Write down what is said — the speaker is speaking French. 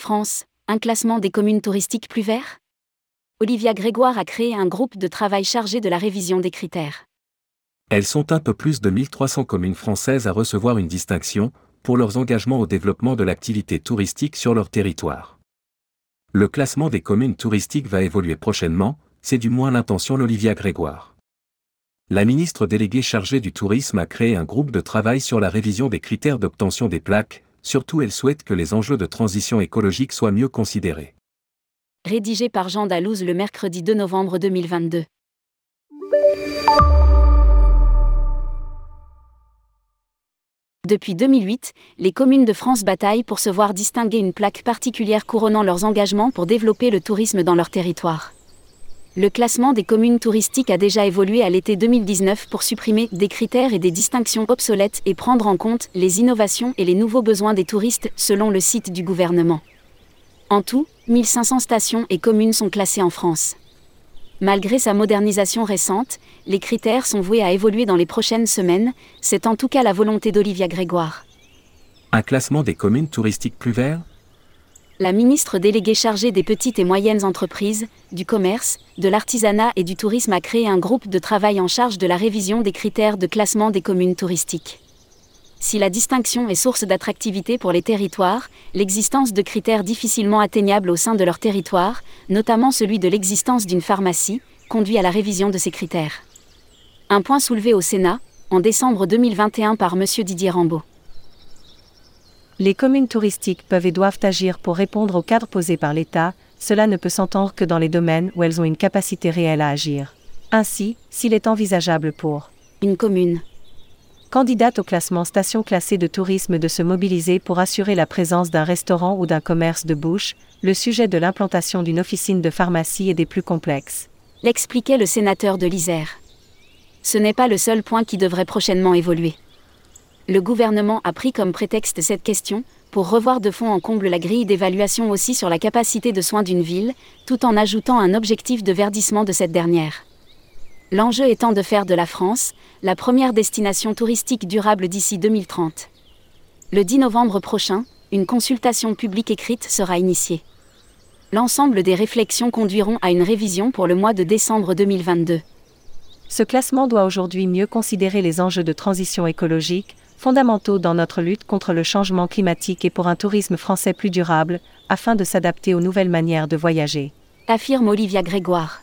France, un classement des communes touristiques plus vert Olivia Grégoire a créé un groupe de travail chargé de la révision des critères. Elles sont un peu plus de 1300 communes françaises à recevoir une distinction, pour leurs engagements au développement de l'activité touristique sur leur territoire. Le classement des communes touristiques va évoluer prochainement, c'est du moins l'intention d'Olivia Grégoire. La ministre déléguée chargée du tourisme a créé un groupe de travail sur la révision des critères d'obtention des plaques, surtout elle souhaite que les enjeux de transition écologique soient mieux considérés. Rédigé par Jean Dalouse le mercredi 2 novembre 2022. Depuis 2008, les communes de France bataillent pour se voir distinguer une plaque particulière couronnant leurs engagements pour développer le tourisme dans leur territoire. Le classement des communes touristiques a déjà évolué à l'été 2019 pour supprimer des critères et des distinctions obsolètes et prendre en compte les innovations et les nouveaux besoins des touristes selon le site du gouvernement. En tout, 1500 stations et communes sont classées en France. Malgré sa modernisation récente, les critères sont voués à évoluer dans les prochaines semaines, c'est en tout cas la volonté d'Olivia Grégoire. Un classement des communes touristiques plus verts la ministre déléguée chargée des petites et moyennes entreprises, du commerce, de l'artisanat et du tourisme a créé un groupe de travail en charge de la révision des critères de classement des communes touristiques. Si la distinction est source d'attractivité pour les territoires, l'existence de critères difficilement atteignables au sein de leur territoire, notamment celui de l'existence d'une pharmacie, conduit à la révision de ces critères. Un point soulevé au Sénat, en décembre 2021 par M. Didier Rambaud les communes touristiques peuvent et doivent agir pour répondre au cadre posé par l'État, cela ne peut s'entendre que dans les domaines où elles ont une capacité réelle à agir. Ainsi, s'il est envisageable pour une commune candidate au classement station classée de tourisme de se mobiliser pour assurer la présence d'un restaurant ou d'un commerce de bouche, le sujet de l'implantation d'une officine de pharmacie est des plus complexes. L'expliquait le sénateur de l'Isère. Ce n'est pas le seul point qui devrait prochainement évoluer le gouvernement a pris comme prétexte cette question, pour revoir de fond en comble la grille d'évaluation aussi sur la capacité de soins d'une ville, tout en ajoutant un objectif de verdissement de cette dernière. L'enjeu étant de faire de la France la première destination touristique durable d'ici 2030. Le 10 novembre prochain, une consultation publique écrite sera initiée. L'ensemble des réflexions conduiront à une révision pour le mois de décembre 2022. Ce classement doit aujourd'hui mieux considérer les enjeux de transition écologique, fondamentaux dans notre lutte contre le changement climatique et pour un tourisme français plus durable, afin de s'adapter aux nouvelles manières de voyager. Affirme Olivia Grégoire.